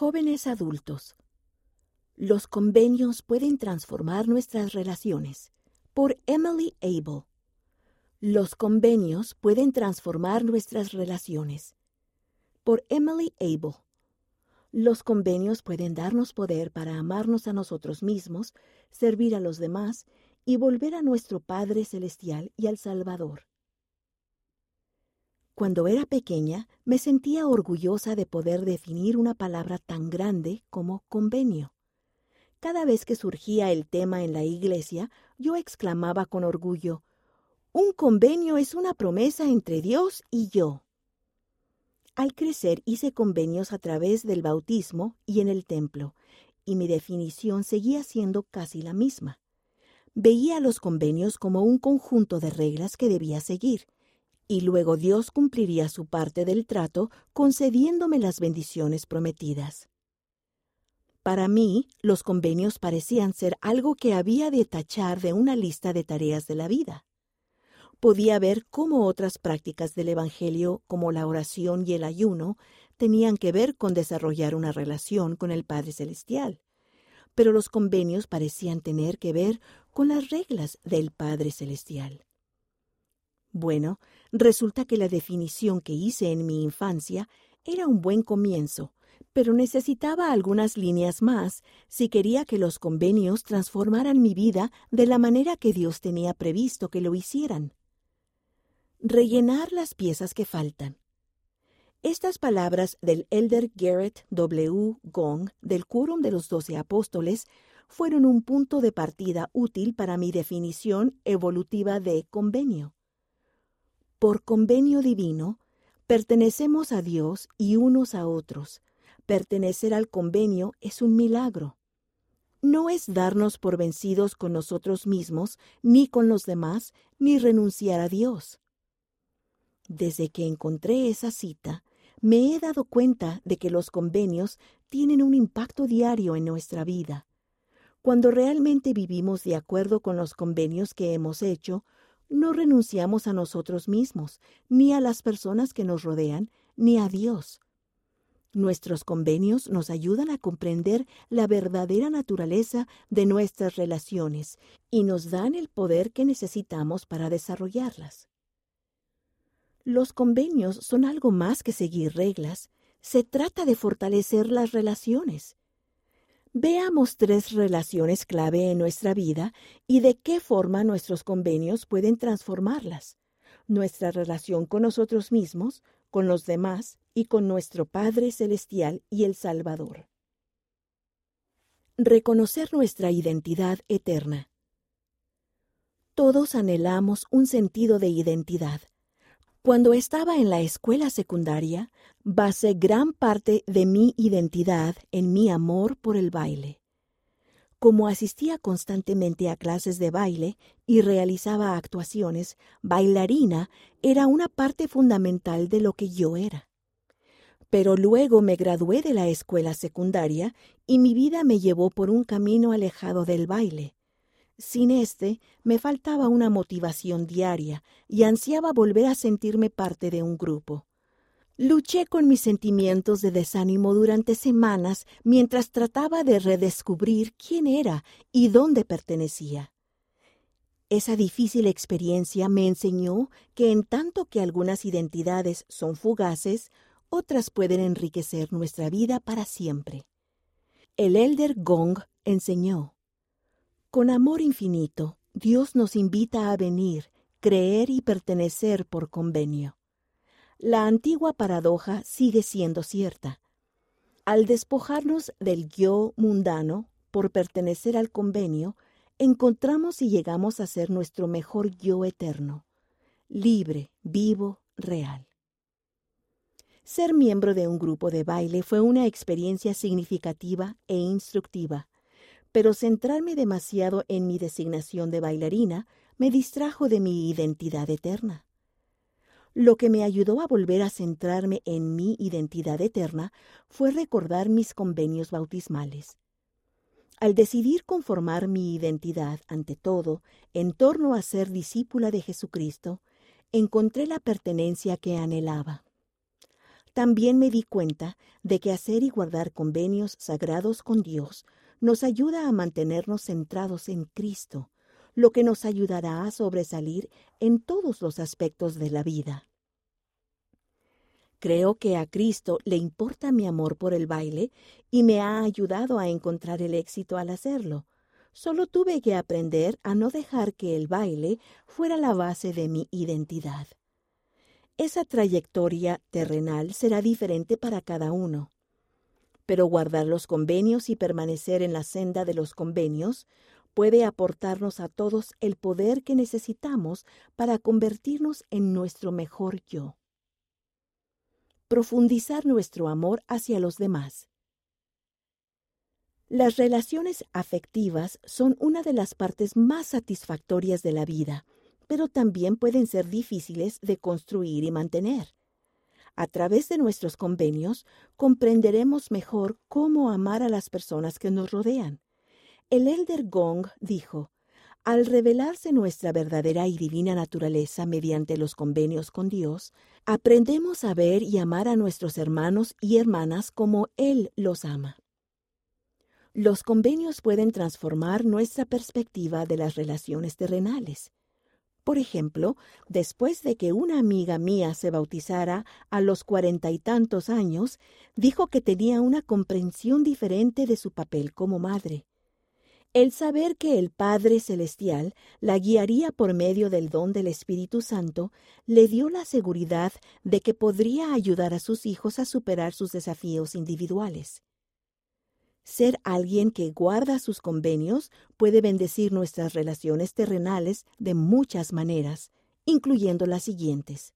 Jóvenes adultos. Los convenios pueden transformar nuestras relaciones. Por Emily Abel. Los convenios pueden transformar nuestras relaciones. Por Emily Abel. Los convenios pueden darnos poder para amarnos a nosotros mismos, servir a los demás y volver a nuestro Padre Celestial y al Salvador. Cuando era pequeña, me sentía orgullosa de poder definir una palabra tan grande como convenio. Cada vez que surgía el tema en la iglesia, yo exclamaba con orgullo, Un convenio es una promesa entre Dios y yo. Al crecer hice convenios a través del bautismo y en el templo, y mi definición seguía siendo casi la misma. Veía los convenios como un conjunto de reglas que debía seguir, y luego Dios cumpliría su parte del trato concediéndome las bendiciones prometidas. Para mí, los convenios parecían ser algo que había de tachar de una lista de tareas de la vida. Podía ver cómo otras prácticas del Evangelio, como la oración y el ayuno, tenían que ver con desarrollar una relación con el Padre Celestial. Pero los convenios parecían tener que ver con las reglas del Padre Celestial. Bueno, resulta que la definición que hice en mi infancia era un buen comienzo, pero necesitaba algunas líneas más si quería que los convenios transformaran mi vida de la manera que Dios tenía previsto que lo hicieran. Rellenar las piezas que faltan. Estas palabras del elder Garrett W. Gong del Quórum de los Doce Apóstoles fueron un punto de partida útil para mi definición evolutiva de convenio. Por convenio divino, pertenecemos a Dios y unos a otros. Pertenecer al convenio es un milagro. No es darnos por vencidos con nosotros mismos, ni con los demás, ni renunciar a Dios. Desde que encontré esa cita, me he dado cuenta de que los convenios tienen un impacto diario en nuestra vida. Cuando realmente vivimos de acuerdo con los convenios que hemos hecho, no renunciamos a nosotros mismos, ni a las personas que nos rodean, ni a Dios. Nuestros convenios nos ayudan a comprender la verdadera naturaleza de nuestras relaciones y nos dan el poder que necesitamos para desarrollarlas. Los convenios son algo más que seguir reglas, se trata de fortalecer las relaciones. Veamos tres relaciones clave en nuestra vida y de qué forma nuestros convenios pueden transformarlas. Nuestra relación con nosotros mismos, con los demás y con nuestro Padre Celestial y el Salvador. Reconocer nuestra identidad eterna. Todos anhelamos un sentido de identidad. Cuando estaba en la escuela secundaria, basé gran parte de mi identidad en mi amor por el baile. Como asistía constantemente a clases de baile y realizaba actuaciones, bailarina era una parte fundamental de lo que yo era. Pero luego me gradué de la escuela secundaria y mi vida me llevó por un camino alejado del baile. Sin este, me faltaba una motivación diaria y ansiaba volver a sentirme parte de un grupo. Luché con mis sentimientos de desánimo durante semanas mientras trataba de redescubrir quién era y dónde pertenecía. Esa difícil experiencia me enseñó que en tanto que algunas identidades son fugaces, otras pueden enriquecer nuestra vida para siempre. El elder Gong enseñó, con amor infinito, Dios nos invita a venir, creer y pertenecer por convenio. La antigua paradoja sigue siendo cierta. Al despojarnos del yo mundano por pertenecer al convenio, encontramos y llegamos a ser nuestro mejor yo eterno, libre, vivo, real. Ser miembro de un grupo de baile fue una experiencia significativa e instructiva pero centrarme demasiado en mi designación de bailarina me distrajo de mi identidad eterna. Lo que me ayudó a volver a centrarme en mi identidad eterna fue recordar mis convenios bautismales. Al decidir conformar mi identidad, ante todo, en torno a ser discípula de Jesucristo, encontré la pertenencia que anhelaba. también me di cuenta de que hacer y guardar convenios sagrados con Dios nos ayuda a mantenernos centrados en Cristo, lo que nos ayudará a sobresalir en todos los aspectos de la vida. Creo que a Cristo le importa mi amor por el baile y me ha ayudado a encontrar el éxito al hacerlo. Solo tuve que aprender a no dejar que el baile fuera la base de mi identidad. Esa trayectoria terrenal será diferente para cada uno. Pero guardar los convenios y permanecer en la senda de los convenios puede aportarnos a todos el poder que necesitamos para convertirnos en nuestro mejor yo profundizar nuestro amor hacia los demás. Las relaciones afectivas son una de las partes más satisfactorias de la vida, pero también pueden ser difíciles de construir y mantener. A través de nuestros convenios comprenderemos mejor cómo amar a las personas que nos rodean. El elder Gong dijo, al revelarse nuestra verdadera y divina naturaleza mediante los convenios con Dios, aprendemos a ver y amar a nuestros hermanos y hermanas como Él los ama. Los convenios pueden transformar nuestra perspectiva de las relaciones terrenales. Por ejemplo, después de que una amiga mía se bautizara a los cuarenta y tantos años, dijo que tenía una comprensión diferente de su papel como madre. El saber que el Padre Celestial la guiaría por medio del don del Espíritu Santo le dio la seguridad de que podría ayudar a sus hijos a superar sus desafíos individuales. Ser alguien que guarda sus convenios puede bendecir nuestras relaciones terrenales de muchas maneras, incluyendo las siguientes.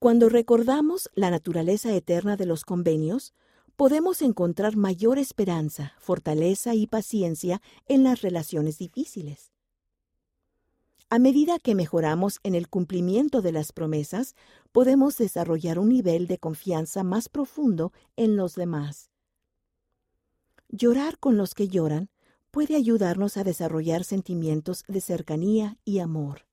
Cuando recordamos la naturaleza eterna de los convenios, podemos encontrar mayor esperanza, fortaleza y paciencia en las relaciones difíciles. A medida que mejoramos en el cumplimiento de las promesas, podemos desarrollar un nivel de confianza más profundo en los demás. Llorar con los que lloran puede ayudarnos a desarrollar sentimientos de cercanía y amor.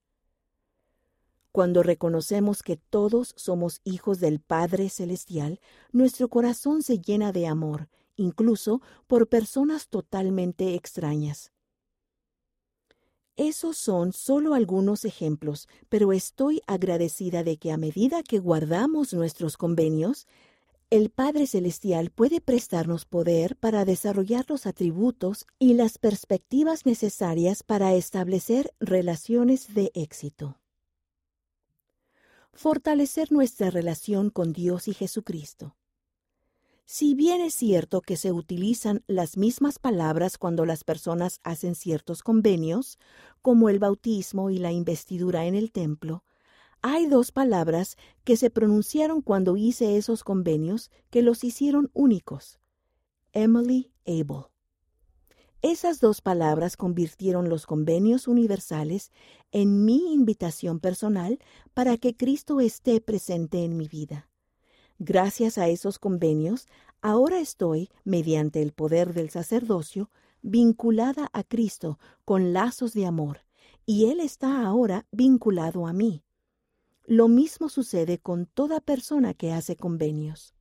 Cuando reconocemos que todos somos hijos del Padre Celestial, nuestro corazón se llena de amor, incluso por personas totalmente extrañas. Esos son solo algunos ejemplos, pero estoy agradecida de que a medida que guardamos nuestros convenios, el Padre Celestial puede prestarnos poder para desarrollar los atributos y las perspectivas necesarias para establecer relaciones de éxito fortalecer nuestra relación con Dios y Jesucristo. Si bien es cierto que se utilizan las mismas palabras cuando las personas hacen ciertos convenios, como el bautismo y la investidura en el templo, hay dos palabras que se pronunciaron cuando hice esos convenios que los hicieron únicos. Emily Abel. Esas dos palabras convirtieron los convenios universales en mi invitación personal para que Cristo esté presente en mi vida. Gracias a esos convenios, ahora estoy, mediante el poder del sacerdocio, vinculada a Cristo con lazos de amor, y Él está ahora vinculado a mí. Lo mismo sucede con toda persona que hace convenios.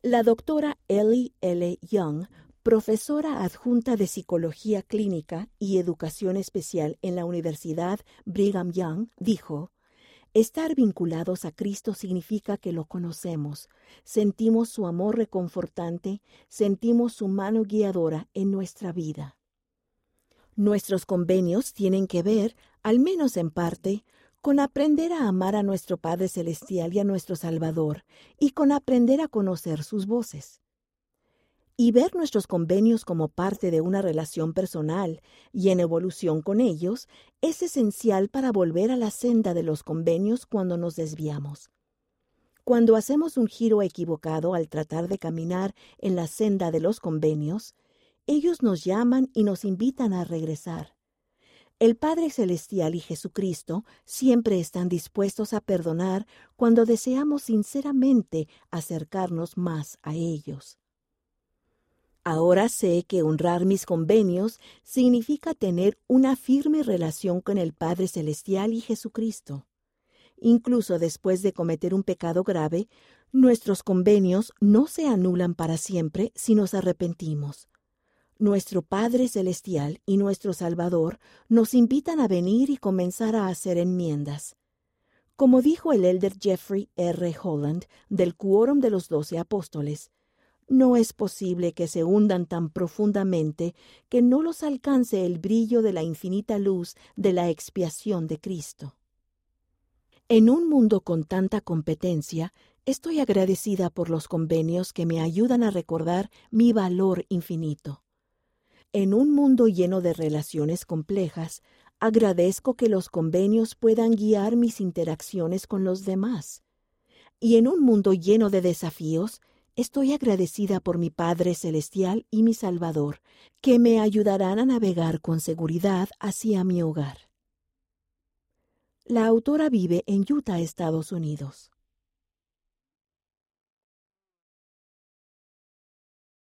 La doctora Ellie L. Young profesora adjunta de Psicología Clínica y Educación Especial en la Universidad Brigham Young, dijo, Estar vinculados a Cristo significa que lo conocemos, sentimos su amor reconfortante, sentimos su mano guiadora en nuestra vida. Nuestros convenios tienen que ver, al menos en parte, con aprender a amar a nuestro Padre Celestial y a nuestro Salvador, y con aprender a conocer sus voces y ver nuestros convenios como parte de una relación personal y en evolución con ellos es esencial para volver a la senda de los convenios cuando nos desviamos. Cuando hacemos un giro equivocado al tratar de caminar en la senda de los convenios, ellos nos llaman y nos invitan a regresar. El Padre Celestial y Jesucristo siempre están dispuestos a perdonar cuando deseamos sinceramente acercarnos más a ellos. Ahora sé que honrar mis convenios significa tener una firme relación con el Padre Celestial y Jesucristo. incluso después de cometer un pecado grave, nuestros convenios no se anulan para siempre si nos arrepentimos. Nuestro Padre Celestial y nuestro Salvador nos invitan a venir y comenzar a hacer enmiendas. Como dijo el elder Jeffrey R. Holland del Quórum de los Doce Apóstoles, no es posible que se hundan tan profundamente que no los alcance el brillo de la infinita luz de la expiación de Cristo. En un mundo con tanta competencia, estoy agradecida por los convenios que me ayudan a recordar mi valor infinito. En un mundo lleno de relaciones complejas, agradezco que los convenios puedan guiar mis interacciones con los demás. Y en un mundo lleno de desafíos, Estoy agradecida por mi Padre Celestial y mi Salvador, que me ayudarán a navegar con seguridad hacia mi hogar. La autora vive en Utah, Estados Unidos.